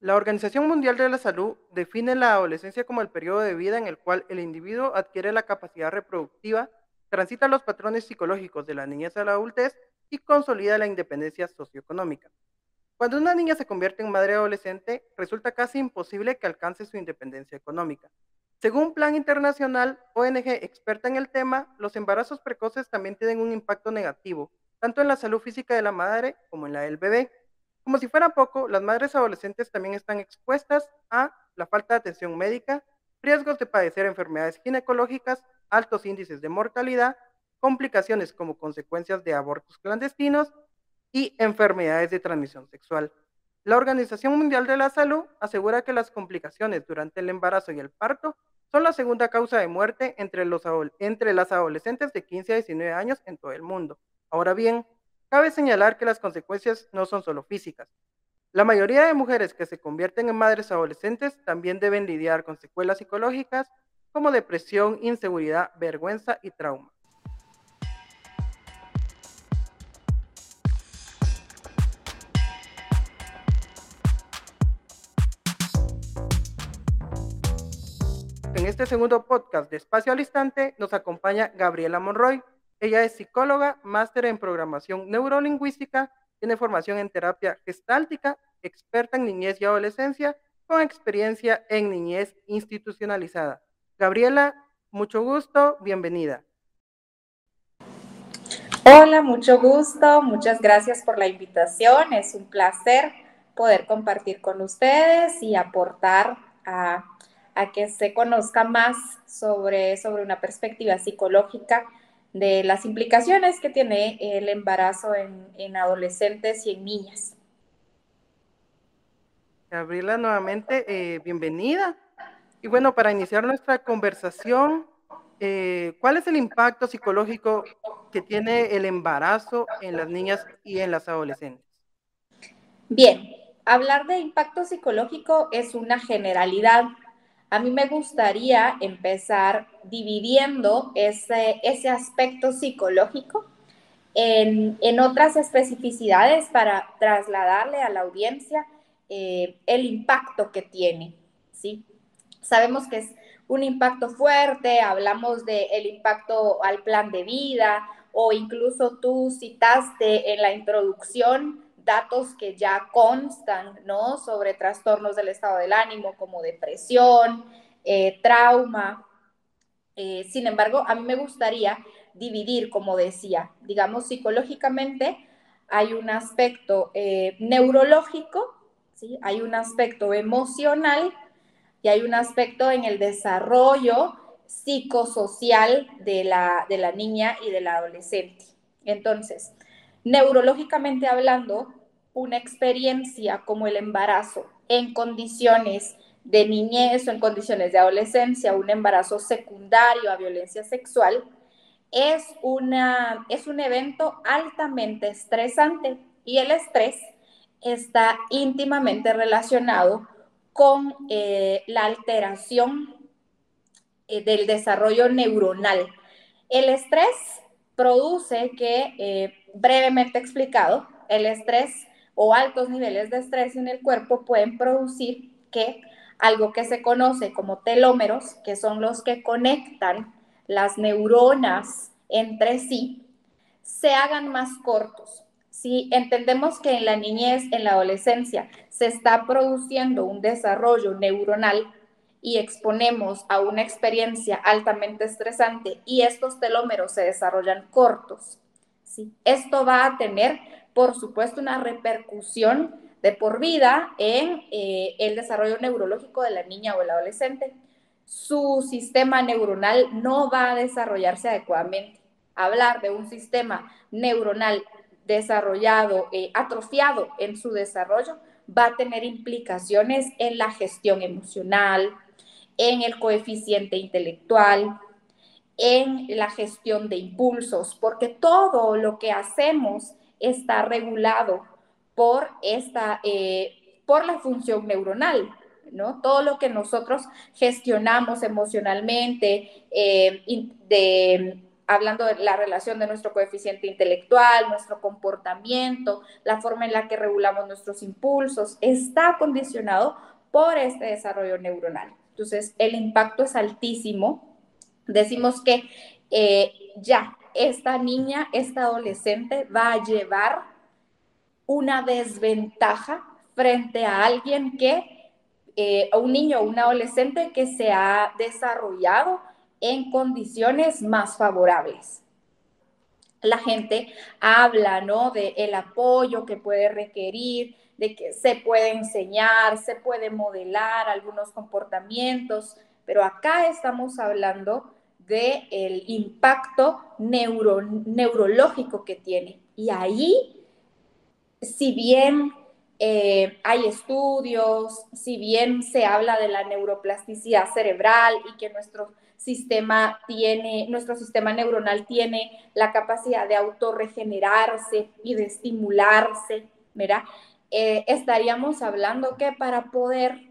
La Organización Mundial de la Salud define la adolescencia como el periodo de vida en el cual el individuo adquiere la capacidad reproductiva, transita los patrones psicológicos de la niñez a la adultez y consolida la independencia socioeconómica. Cuando una niña se convierte en madre adolescente, resulta casi imposible que alcance su independencia económica. Según Plan Internacional, ONG experta en el tema, los embarazos precoces también tienen un impacto negativo, tanto en la salud física de la madre como en la del bebé. Como si fuera poco, las madres adolescentes también están expuestas a la falta de atención médica, riesgos de padecer enfermedades ginecológicas, altos índices de mortalidad, complicaciones como consecuencias de abortos clandestinos y enfermedades de transmisión sexual. La Organización Mundial de la Salud asegura que las complicaciones durante el embarazo y el parto son la segunda causa de muerte entre, entre las adolescentes de 15 a 19 años en todo el mundo. Ahora bien, Cabe señalar que las consecuencias no son solo físicas. La mayoría de mujeres que se convierten en madres adolescentes también deben lidiar con secuelas psicológicas como depresión, inseguridad, vergüenza y trauma. En este segundo podcast de Espacio al Instante nos acompaña Gabriela Monroy, ella es psicóloga, máster en programación neurolingüística, tiene formación en terapia gestáltica, experta en niñez y adolescencia, con experiencia en niñez institucionalizada. Gabriela, mucho gusto, bienvenida. Hola, mucho gusto, muchas gracias por la invitación. Es un placer poder compartir con ustedes y aportar a, que se conozca más sobre, sobre una perspectiva psicológica de las implicaciones que tiene el embarazo en, adolescentes y en niñas. Gabriela, nuevamente, eh, bienvenida. Y bueno, para iniciar nuestra conversación, eh, ¿cuál es el impacto psicológico que tiene el embarazo en las niñas y en las adolescentes? Bien, hablar de impacto psicológico es una generalidad a mí me gustaría empezar dividiendo ese, ese aspecto psicológico en, otras especificidades para trasladarle a la audiencia eh, el impacto que tiene, ¿sí? Sabemos que es un impacto fuerte, hablamos del impacto al plan de vida o incluso tú citaste en la introducción datos que ya constan, ¿no? Sobre trastornos del estado del ánimo como depresión, eh, trauma. Eh, sin embargo, a mí me gustaría dividir, como decía, digamos, psicológicamente hay un aspecto eh, neurológico, ¿sí? Hay un aspecto emocional y hay un aspecto en el desarrollo psicosocial de la, de la niña y del adolescente. Entonces, neurológicamente hablando, una experiencia como el embarazo en condiciones de niñez o en condiciones de adolescencia, un embarazo secundario a violencia sexual, es, una, es un evento altamente estresante y el estrés está íntimamente relacionado con eh, la alteración eh, del desarrollo neuronal. El estrés produce que, eh, brevemente explicado, el estrés o altos niveles de estrés en el cuerpo pueden producir que algo que se conoce como telómeros, que son los que conectan las neuronas entre sí, se hagan más cortos. Si entendemos que en la niñez, en la adolescencia, se está produciendo un desarrollo neuronal y exponemos a una experiencia altamente estresante y estos telómeros se desarrollan cortos, ¿sí? esto va a tener por supuesto, una repercusión de por vida en eh, el desarrollo neurológico de la niña o el adolescente. Su sistema neuronal no va a desarrollarse adecuadamente. Hablar de un sistema neuronal desarrollado, eh, atrofiado en su desarrollo, va a tener implicaciones en la gestión emocional, en el coeficiente intelectual, en la gestión de impulsos, porque todo lo que hacemos está regulado por, esta, eh, por la función neuronal. ¿no? Todo lo que nosotros gestionamos emocionalmente, eh, hablando de la relación de nuestro coeficiente intelectual, nuestro comportamiento, la forma en la que regulamos nuestros impulsos, está condicionado por este desarrollo neuronal. Entonces, el impacto es altísimo. Decimos que eh, ya esta niña, esta adolescente va a llevar una desventaja frente a alguien que, eh, un niño o un adolescente que se ha desarrollado en condiciones más favorables. La gente habla, ¿no? De el apoyo que puede requerir, de que se puede enseñar, se puede modelar algunos comportamientos, pero acá estamos hablando del el impacto neuro, neurológico que tiene. Y ahí, si bien eh, hay estudios, si bien se habla de la neuroplasticidad cerebral y que nuestro sistema tiene, nuestro sistema neuronal tiene la capacidad de autorregenerarse y de estimularse, ¿verdad? Eh, estaríamos hablando que para poder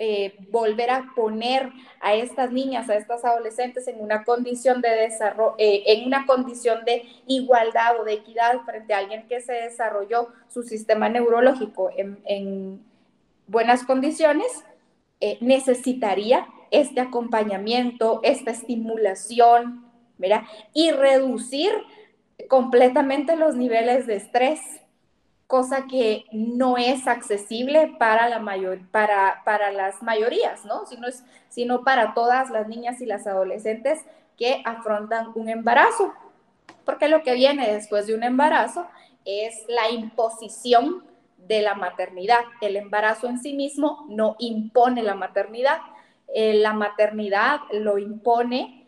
eh, volver a poner a estas niñas, a estas adolescentes en una condición de desarrollo, eh, en una condición de igualdad o de equidad frente a alguien que se desarrolló su sistema neurológico en, buenas condiciones, eh, necesitaría este acompañamiento, esta estimulación. Y reducir completamente los niveles de estrés cosa que no es accesible para, la mayor, para, para las mayorías, ¿no? Sino, es, sino para todas las niñas y las adolescentes que afrontan un embarazo. Porque lo que viene después de un embarazo es la imposición de la maternidad. El embarazo en sí mismo no impone la maternidad. Eh, la maternidad lo impone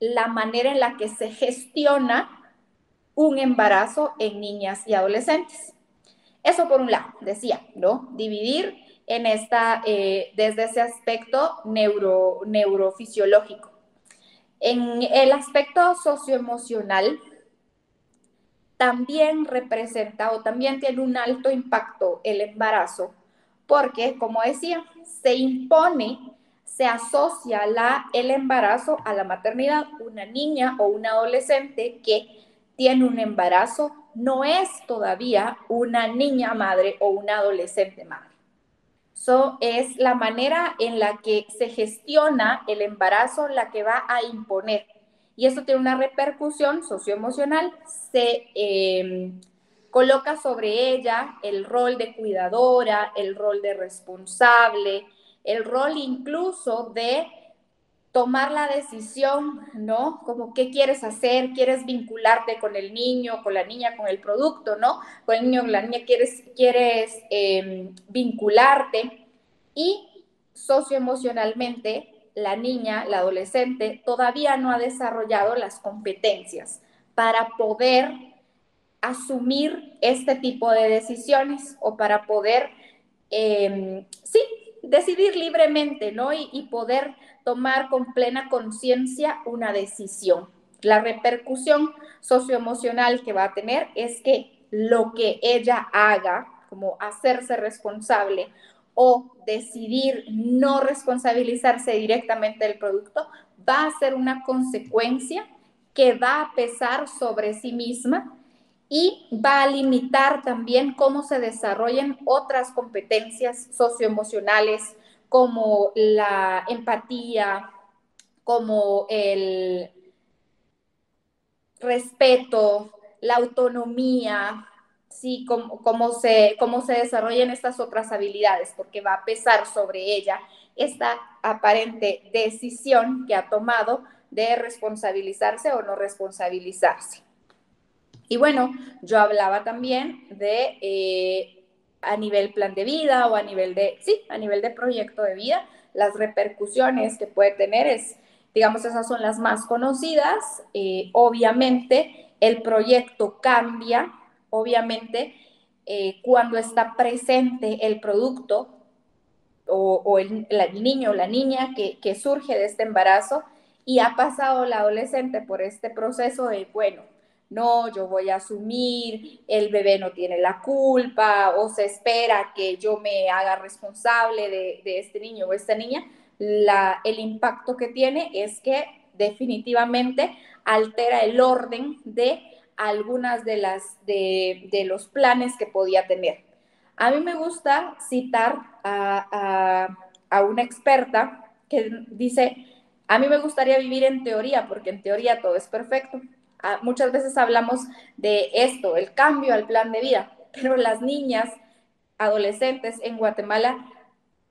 la manera en la que se gestiona un embarazo en niñas y adolescentes. Eso por un lado, decía, ¿no? Dividir en esta, eh, desde ese aspecto neuro, neurofisiológico. En el aspecto socioemocional, también representa o también tiene un alto impacto el embarazo, porque, como decía, se impone, se asocia el embarazo a la maternidad. Una niña o un adolescente que tiene un embarazo no es todavía una niña madre o una adolescente madre. Eso es la manera en la que se gestiona el embarazo la que va a imponer. Y eso tiene una repercusión socioemocional. Se em, coloca sobre ella el rol de cuidadora, el rol de responsable, el rol incluso de tomar la decisión, ¿no? Como qué quieres hacer, quieres vincularte con el niño, con la niña, con el producto, ¿no? Con el niño, con la niña, quieres, quieres em, vincularte y socioemocionalmente la niña, la adolescente, todavía no ha desarrollado las competencias para poder asumir este tipo de decisiones o para poder, em, sí, decidir libremente, ¿no? Y, y poder tomar con plena conciencia una decisión. La repercusión socioemocional que va a tener es que lo que ella haga, como hacerse responsable o decidir no responsabilizarse directamente del producto, va a ser una consecuencia que va a pesar sobre sí misma y va a limitar también cómo se desarrollen otras competencias socioemocionales, como la empatía, como el respeto, la autonomía, sí, cómo, se, cómo se desarrollan estas otras habilidades, porque va a pesar sobre ella esta aparente decisión que ha tomado de responsabilizarse o no responsabilizarse. Y bueno, yo hablaba también de eh, a nivel plan de vida o a nivel de, sí, a nivel de proyecto de vida, las repercusiones que puede tener es, digamos, esas son las más conocidas. Eh, obviamente, el proyecto cambia, obviamente, eh, cuando está presente el producto o, el, niño o la niña que, que surge de este embarazo y ha pasado la adolescente por este proceso de, bueno, no, yo voy a asumir, el bebé no tiene la culpa o se espera que yo me haga responsable de, este niño o esta niña, la, el impacto que tiene es que definitivamente altera el orden de algunas de las de, los planes que podía tener. A mí me gusta citar a, a una experta que dice, a mí me gustaría vivir en teoría, porque en teoría todo es perfecto. Muchas veces hablamos de esto, el cambio al plan de vida, pero las niñas, adolescentes en Guatemala,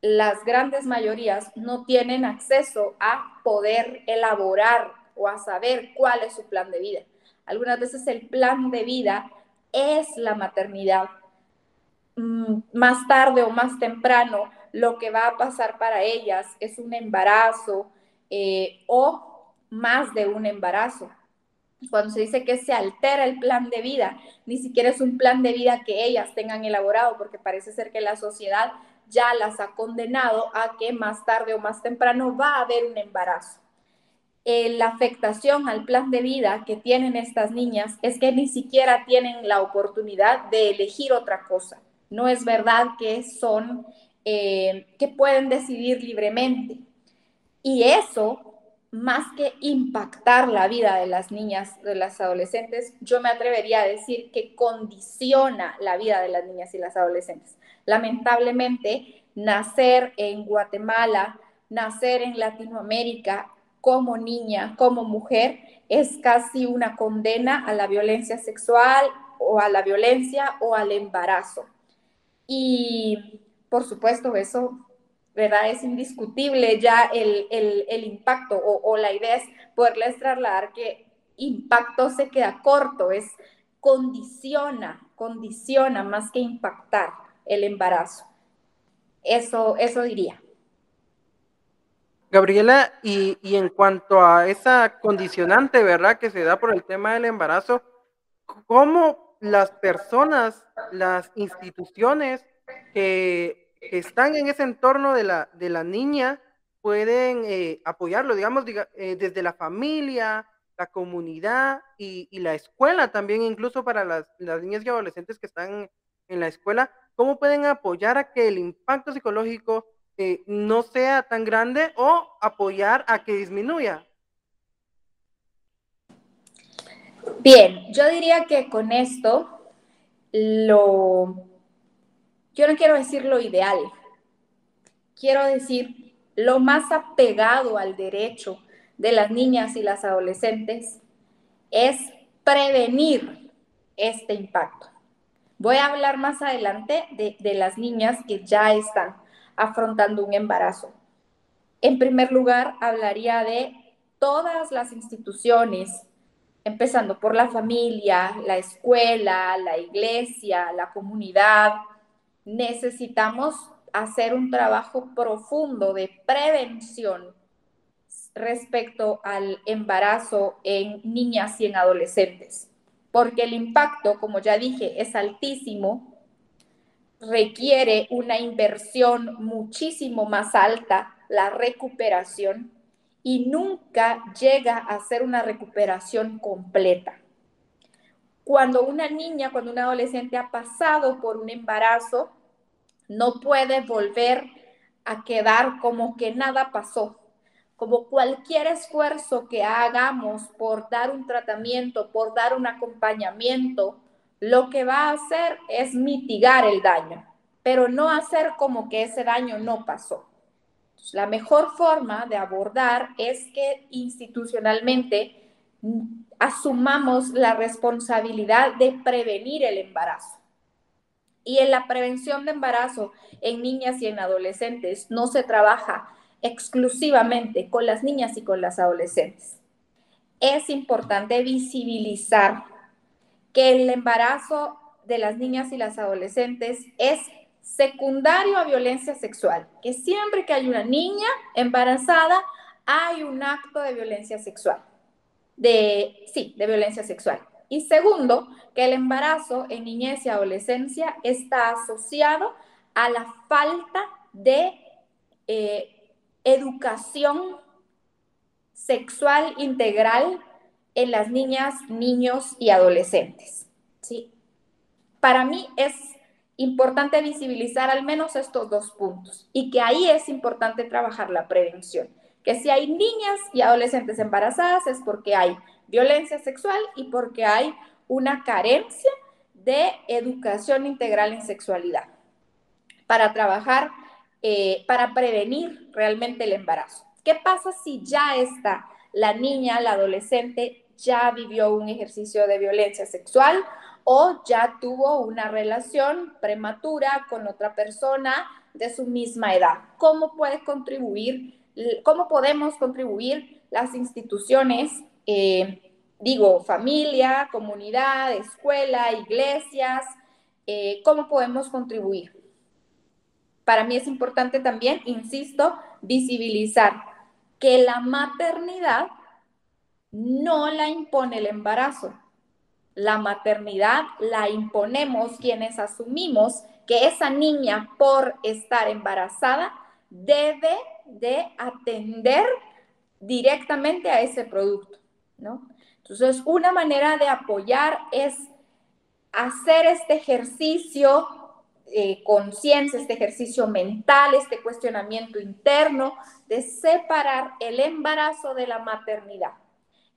las grandes mayorías no tienen acceso a poder elaborar o a saber cuál es su plan de vida. Algunas veces el plan de vida es la maternidad. Mm, más tarde o más temprano, lo que va a pasar para ellas es un embarazo eh, o más de un embarazo cuando se dice que se altera el plan de vida, ni siquiera es un plan de vida que ellas tengan elaborado, porque parece ser que la sociedad ya las ha condenado a que más tarde o más temprano va a haber un embarazo. Eh, la afectación al plan de vida que tienen estas niñas es que ni siquiera tienen la oportunidad de elegir otra cosa. No es verdad que son, eh, que pueden decidir libremente. Y eso más que impactar la vida de las niñas, de las adolescentes, yo me atrevería a decir que condiciona la vida de las niñas y las adolescentes. Lamentablemente, nacer en Guatemala, nacer en Latinoamérica como niña, como mujer, es casi una condena a la violencia sexual o a la violencia o al embarazo. Y por supuesto, eso ¿verdad? Es indiscutible ya el, impacto o, la idea es poderles trasladar que impacto se queda corto, es condiciona, condiciona más que impactar el embarazo. Eso, eso diría. Gabriela, y, y, en cuanto a esa condicionante, ¿verdad? Que se da por el tema del embarazo, ¿cómo las personas, las instituciones que que están en ese entorno de la, de la niña pueden eh, apoyarlo, digamos, eh, desde la familia, la comunidad y, la escuela también, incluso para las, niñas y adolescentes que están en la escuela, ¿cómo pueden apoyar a que el impacto psicológico eh, no sea tan grande o apoyar a que disminuya? Bien, yo diría que con esto lo yo no quiero decir lo ideal, quiero decir lo más apegado al derecho de las niñas y las adolescentes es prevenir este impacto. Voy a hablar más adelante de, las niñas que ya están afrontando un embarazo. En primer lugar, hablaría de todas las instituciones, empezando por la familia, la escuela, la iglesia, la comunidad, necesitamos hacer un trabajo profundo de prevención respecto al embarazo en niñas y en adolescentes, porque el impacto, como ya dije, es altísimo, requiere una inversión muchísimo más alta, la recuperación, y nunca llega a ser una recuperación completa cuando una niña, cuando un adolescente ha pasado por un embarazo, no puede volver a quedar como que nada pasó. Como cualquier esfuerzo que hagamos por dar un tratamiento, por dar un acompañamiento, lo que va a hacer es mitigar el daño, pero no hacer como que ese daño no pasó. la mejor forma de abordar es que institucionalmente asumamos la responsabilidad de prevenir el embarazo. Y en la prevención de embarazo en niñas y en adolescentes no se trabaja exclusivamente con las niñas y con las adolescentes. Es importante visibilizar que el embarazo de las niñas y las adolescentes es secundario a violencia sexual, que siempre que hay una niña embarazada hay un acto de violencia sexual de, sí, de violencia sexual. Y segundo, que el embarazo en niñez y adolescencia está asociado a la falta de eh, educación sexual integral en las niñas, niños y adolescentes. ¿sí? Para mí es importante visibilizar al menos estos dos puntos y que ahí es importante trabajar la prevención que si hay niñas y adolescentes embarazadas es porque hay violencia sexual y porque hay una carencia de educación integral en sexualidad para trabajar, eh, para prevenir realmente el embarazo. ¿Qué pasa si ya está la niña, la adolescente, ya vivió un ejercicio de violencia sexual o ya tuvo una relación prematura con otra persona de su misma edad? ¿Cómo puede contribuir, cómo podemos contribuir las instituciones? Eh, digo, familia, comunidad, escuela, iglesias, eh, ¿cómo podemos contribuir? Para mí es importante también, insisto, visibilizar que la maternidad no la impone el embarazo. La maternidad la imponemos quienes asumimos que esa niña por estar embarazada debe de atender directamente a ese producto, ¿no? Entonces, una manera de apoyar es hacer este ejercicio eh, conciencia, este ejercicio mental, este cuestionamiento interno de separar el embarazo de la maternidad.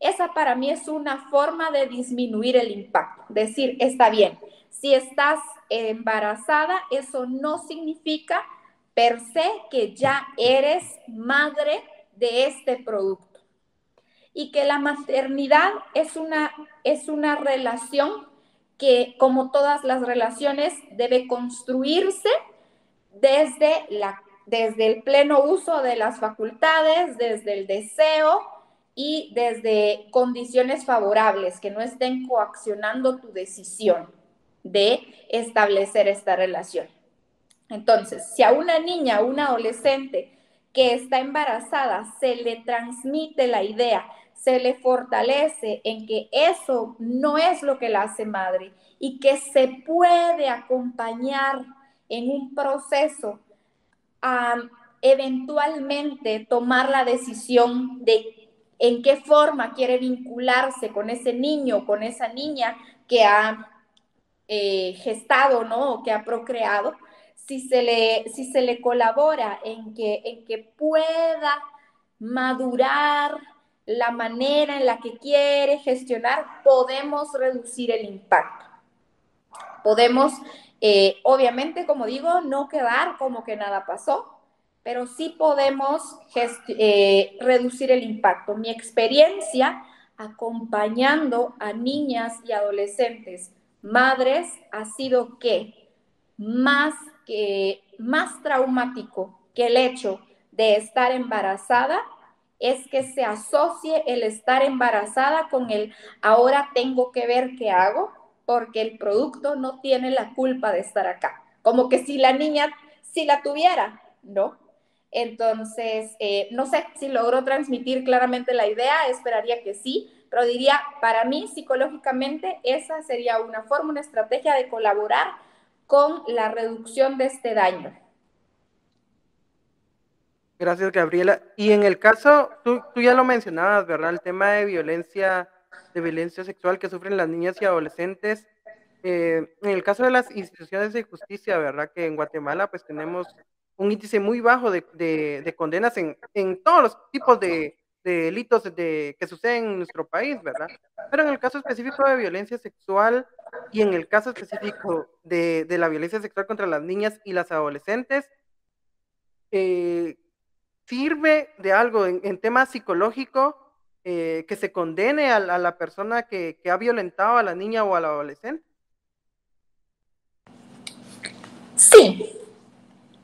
Esa para mí es una forma de disminuir el impacto. Decir, está bien, si estás embarazada, eso no significa per se que ya eres madre de este producto y que la maternidad es una, es una relación que, como todas las relaciones, debe construirse desde, la, desde el pleno uso de las facultades, desde el deseo y desde condiciones favorables que no estén coaccionando tu decisión de establecer esta relación. Entonces, si a una niña o una adolescente que está embarazada se le transmite la idea se le fortalece en que eso no es lo que la hace madre y que se puede acompañar en un proceso a eventualmente tomar la decisión de en qué forma quiere vincularse con ese niño, con esa niña que ha eh, gestado, ¿no? O que ha procreado, si se le, si se le colabora en que, en que pueda madurar la manera en la que quiere gestionar, podemos reducir el impacto. Podemos, eh, obviamente, como digo, no quedar como que nada pasó, pero sí podemos eh, reducir el impacto. Mi experiencia acompañando a niñas y adolescentes, madres, ha sido que más, que, más traumático que el hecho de estar embarazada es que se asocie el estar embarazada con el ahora tengo que ver qué hago, porque el producto no tiene la culpa de estar acá. Como que si la niña, si la tuviera, ¿no? Entonces, eh, no sé si logró transmitir claramente la idea, esperaría que sí, pero diría, para mí psicológicamente esa sería una forma, una estrategia de colaborar con la reducción de este daño. Gracias, Gabriela. Y en el caso, tú, ya lo mencionabas, ¿verdad? El tema de violencia, de violencia sexual que sufren las niñas y adolescentes. Eh, en el caso de las instituciones de justicia, ¿verdad? Que en Guatemala pues tenemos un índice muy bajo de, de, condenas en, en, todos los tipos de, de delitos de, que suceden en nuestro país, ¿verdad? Pero en el caso específico de violencia sexual y en el caso específico de, de la violencia sexual contra las niñas y las adolescentes, eh, sirve de algo en, tema psicológico eh, que se condene a, la persona que, ha violentado a la niña o al adolescente? Sí.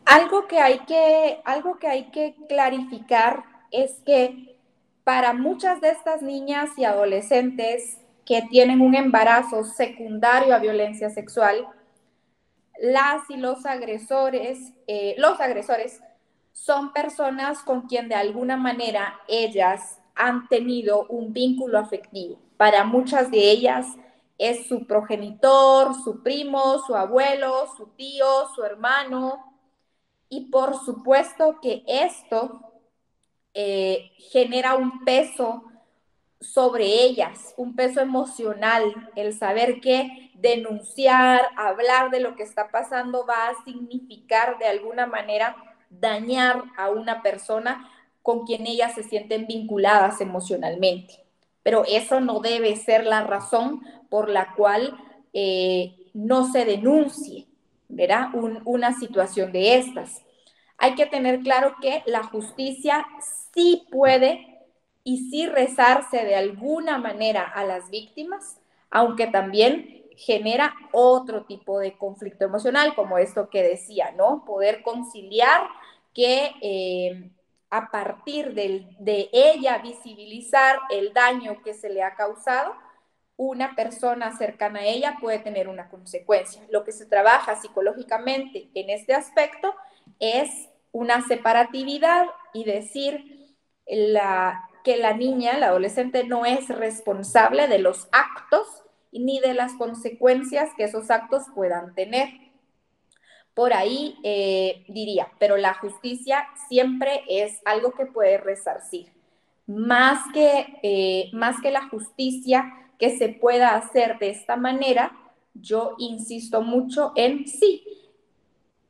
Algo que hay que, algo que, hay que clarificar es que para muchas de estas niñas y adolescentes que tienen un embarazo secundario a violencia sexual, las y los agresores, eh, los agresores son personas con quien de alguna manera ellas han tenido un vínculo afectivo. Para muchas de ellas es su progenitor, su primo, su abuelo, su tío, su hermano. Y por supuesto que esto eh, genera un peso sobre ellas, un peso emocional, el saber que denunciar, hablar de lo que está pasando va a significar de alguna manera dañar a una persona con quien ellas se sienten vinculadas emocionalmente. Pero eso no debe ser la razón por la cual eh, no se denuncie, ¿verdad? una situación de estas. Hay que tener claro que la justicia sí puede y sí rezarse de alguna manera a las víctimas, aunque también genera otro tipo de conflicto emocional, como esto que decía, ¿no? Poder conciliar que eh, a partir de ella visibilizar el daño que se le ha causado, una persona cercana a ella puede tener una consecuencia. Lo que se trabaja psicológicamente en este aspecto es una separatividad y decir la, que la niña, la adolescente, no es responsable de los actos ni de las consecuencias que esos actos puedan tener. Por ahí eh, diría, pero la justicia siempre es algo que puede resarcir. Más que, eh, más que la justicia que se pueda hacer de esta manera, yo insisto mucho en sí.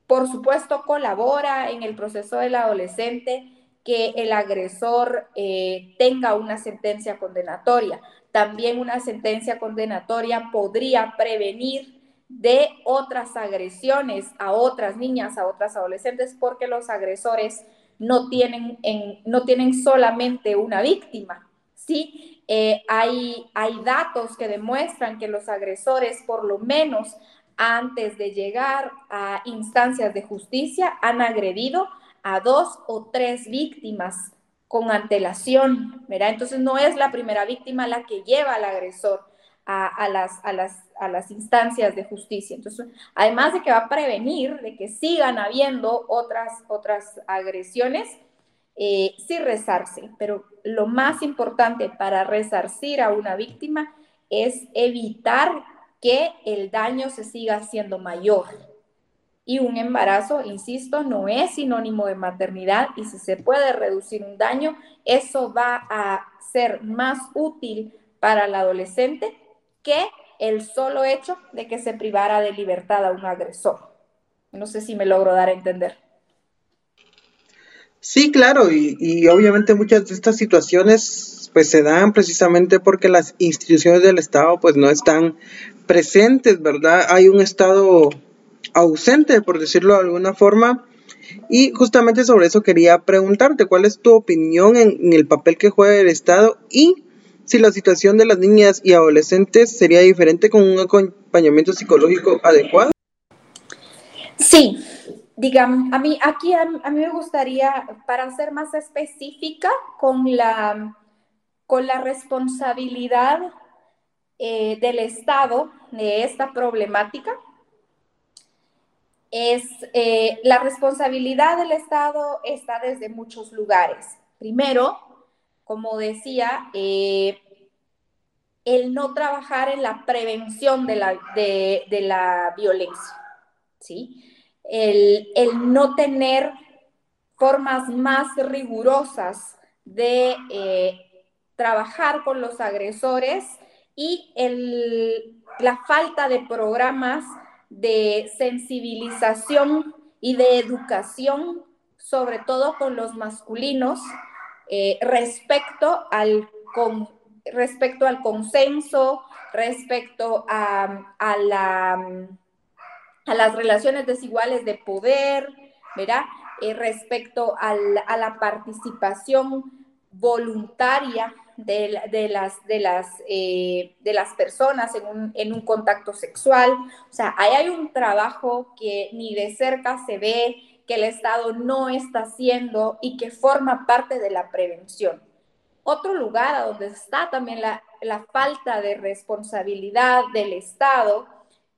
Por supuesto, colabora en el proceso del adolescente que el agresor eh, tenga una sentencia condenatoria. También una sentencia condenatoria podría prevenir de otras agresiones a otras niñas, a otras adolescentes, porque los agresores no tienen, no tienen solamente una víctima, ¿sí? Eh, hay, hay datos que demuestran que los agresores, por lo menos antes de llegar a instancias de justicia, han agredido a dos o tres víctimas con antelación, ¿verdad? Entonces no es la primera víctima la que lleva al agresor a, las, a, las, a las instancias de justicia. Entonces, además de que va a prevenir de que sigan habiendo otras, otras agresiones, eh, sí rezarse, pero lo más importante para resarcir a una víctima es evitar que el daño se siga haciendo mayor. Y un embarazo, insisto, no es sinónimo de maternidad y si se puede reducir un daño, eso va a ser más útil para el adolescente que el solo hecho de que se privara de libertad a un agresor. No sé si me logro dar a entender. Sí, claro, y, y obviamente muchas de estas situaciones pues se dan precisamente porque las instituciones del Estado pues no están presentes, ¿verdad? Hay un Estado ausente, por decirlo de alguna forma. Y justamente sobre eso quería preguntarte, ¿cuál es tu opinión en, el papel que juega el Estado y si la situación de las niñas y adolescentes sería diferente con un acompañamiento psicológico adecuado? Sí, digamos, a mí aquí a, mí me gustaría, para ser más específica, con la, con la responsabilidad eh, del Estado de esta problemática, es eh, la responsabilidad del Estado está desde muchos lugares. Primero, como decía, eh, el no trabajar en la prevención de la, de, la violencia, ¿sí? El, el, no tener formas más rigurosas de eh, trabajar con los agresores y el, la falta de programas de sensibilización y de educación, sobre todo con los masculinos, eh, respecto, al respecto al consenso, respecto a, la, a las relaciones desiguales de poder, ¿verdad? Eh, respecto a la participación voluntaria de, las, de, las, eh, de las personas en un, en un, contacto sexual. O sea, ahí hay un trabajo que ni de cerca se ve, que el Estado no está haciendo y que forma parte de la prevención. Otro lugar a donde está también la, la falta de responsabilidad del Estado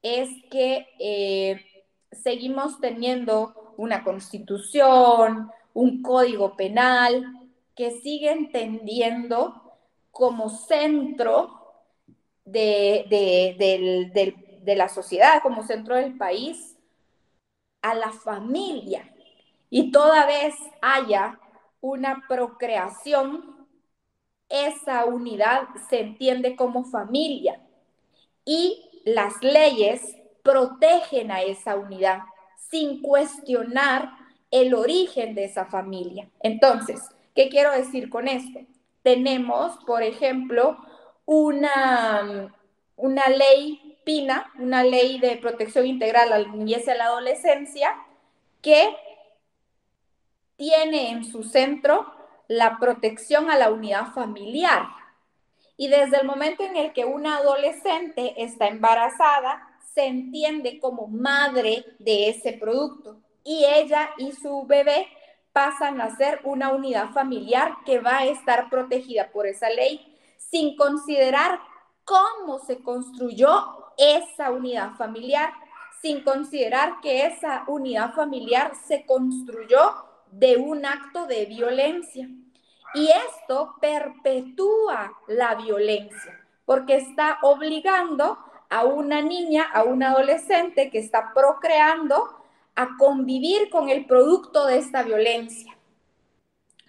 es que eh, seguimos teniendo una constitución, un código penal que sigue entendiendo como centro de, la sociedad, como centro del país, a la familia. Y toda vez haya una procreación, esa unidad se entiende como familia. Y las leyes protegen a esa unidad sin cuestionar el origen de esa familia. Entonces, ¿Qué quiero decir con esto? Tenemos, por ejemplo, una, una ley PINA, una ley de protección integral a la niñez y a la adolescencia, que tiene en su centro la protección a la unidad familiar. Y desde el momento en el que una adolescente está embarazada, se entiende como madre de ese producto y ella y su bebé pasan a ser una unidad familiar que va a estar protegida por esa ley sin considerar cómo se construyó esa unidad familiar, sin considerar que esa unidad familiar se construyó de un acto de violencia. Y esto perpetúa la violencia, porque está obligando a una niña, a un adolescente que está procreando a convivir con el producto de esta violencia.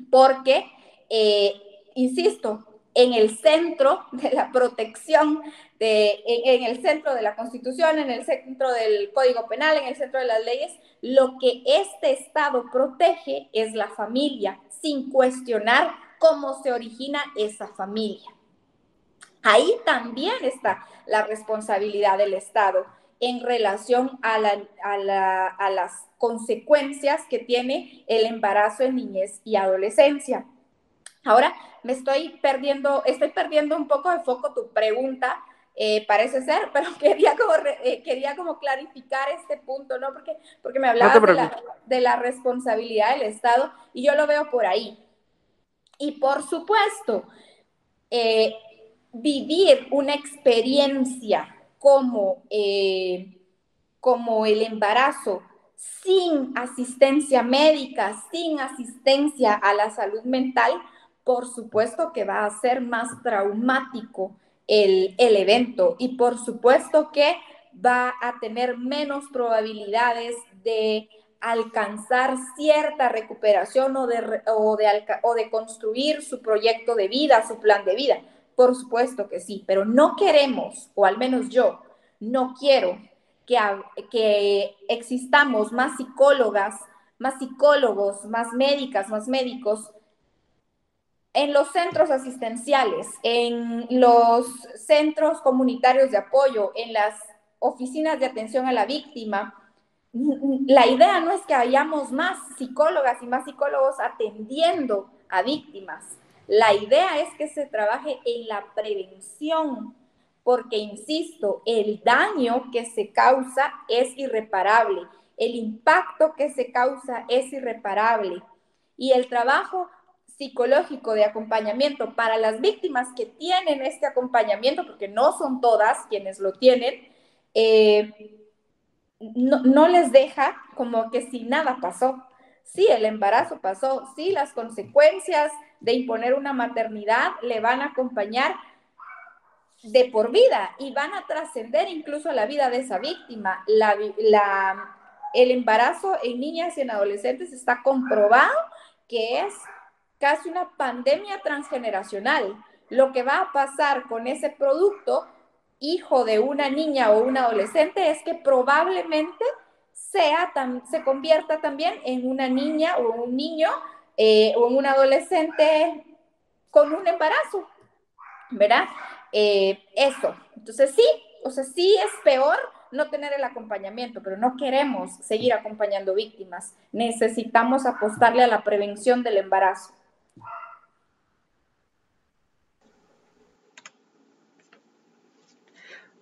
Porque, eh, insisto, en el centro de la protección, de, en, el centro de la Constitución, en el centro del Código Penal, en el centro de las leyes, lo que este Estado protege es la familia, sin cuestionar cómo se origina esa familia. Ahí también está la responsabilidad del Estado en relación a, a las consecuencias que tiene el embarazo en niñez y adolescencia. Ahora me estoy perdiendo, estoy perdiendo un poco de foco tu pregunta, eh, parece ser, pero quería como, eh, quería como clarificar este punto, ¿no? Porque, porque me hablabas de, la, responsabilidad del Estado y yo lo veo por ahí. Y por supuesto, eh, vivir una experiencia como, como el embarazo sin asistencia médica, sin asistencia a la salud mental, por supuesto que va a ser más traumático el, evento y por supuesto que va a tener menos probabilidades de alcanzar cierta recuperación o de, o, de, o de construir su proyecto de vida, su plan de vida. Por supuesto que sí, pero no queremos, o al menos yo, no quiero que, que existamos más psicólogas, más psicólogos, más médicas, más médicos en los centros asistenciales, en los centros comunitarios de apoyo, en las oficinas de atención a la víctima, la idea no es que hayamos más psicólogas y más psicólogos atendiendo a víctimas. La idea es que se trabaje en la prevención, porque, insisto, el daño que se causa es irreparable, el impacto que se causa es irreparable. Y el trabajo psicológico de acompañamiento para las víctimas que tienen este acompañamiento, porque no son todas quienes lo tienen, eh, no, les deja como que si nada pasó. Sí, el embarazo pasó, sí, las consecuencias de imponer una maternidad le van a acompañar de por vida y van a trascender incluso la vida de esa víctima. El embarazo en niñas y en adolescentes está comprobado que es casi una pandemia transgeneracional. Lo que va a pasar con ese producto, hijo de una niña o un adolescente, es que probablemente sea se convierta también en una niña o un niño eh, o en un adolescente con un embarazo, ¿verdad? Eh, eso. Entonces sí, o sea, sí es peor no tener el acompañamiento, pero no queremos seguir acompañando víctimas. Necesitamos apostarle a la prevención del embarazo.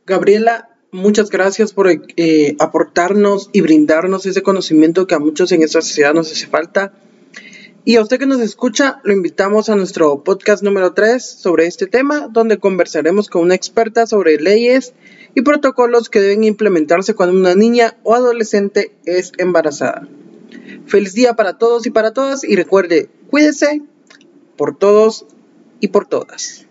Gabriela, muchas gracias por eh, aportarnos y brindarnos ese conocimiento que a muchos en esta sociedad nos hace falta. Y a usted que nos escucha, lo invitamos a nuestro podcast número 3 sobre este tema, donde conversaremos con una experta sobre leyes y protocolos que deben implementarse cuando una niña o adolescente es embarazada. Feliz día para todos y para todas y recuerde, cuídese por todos y por todas.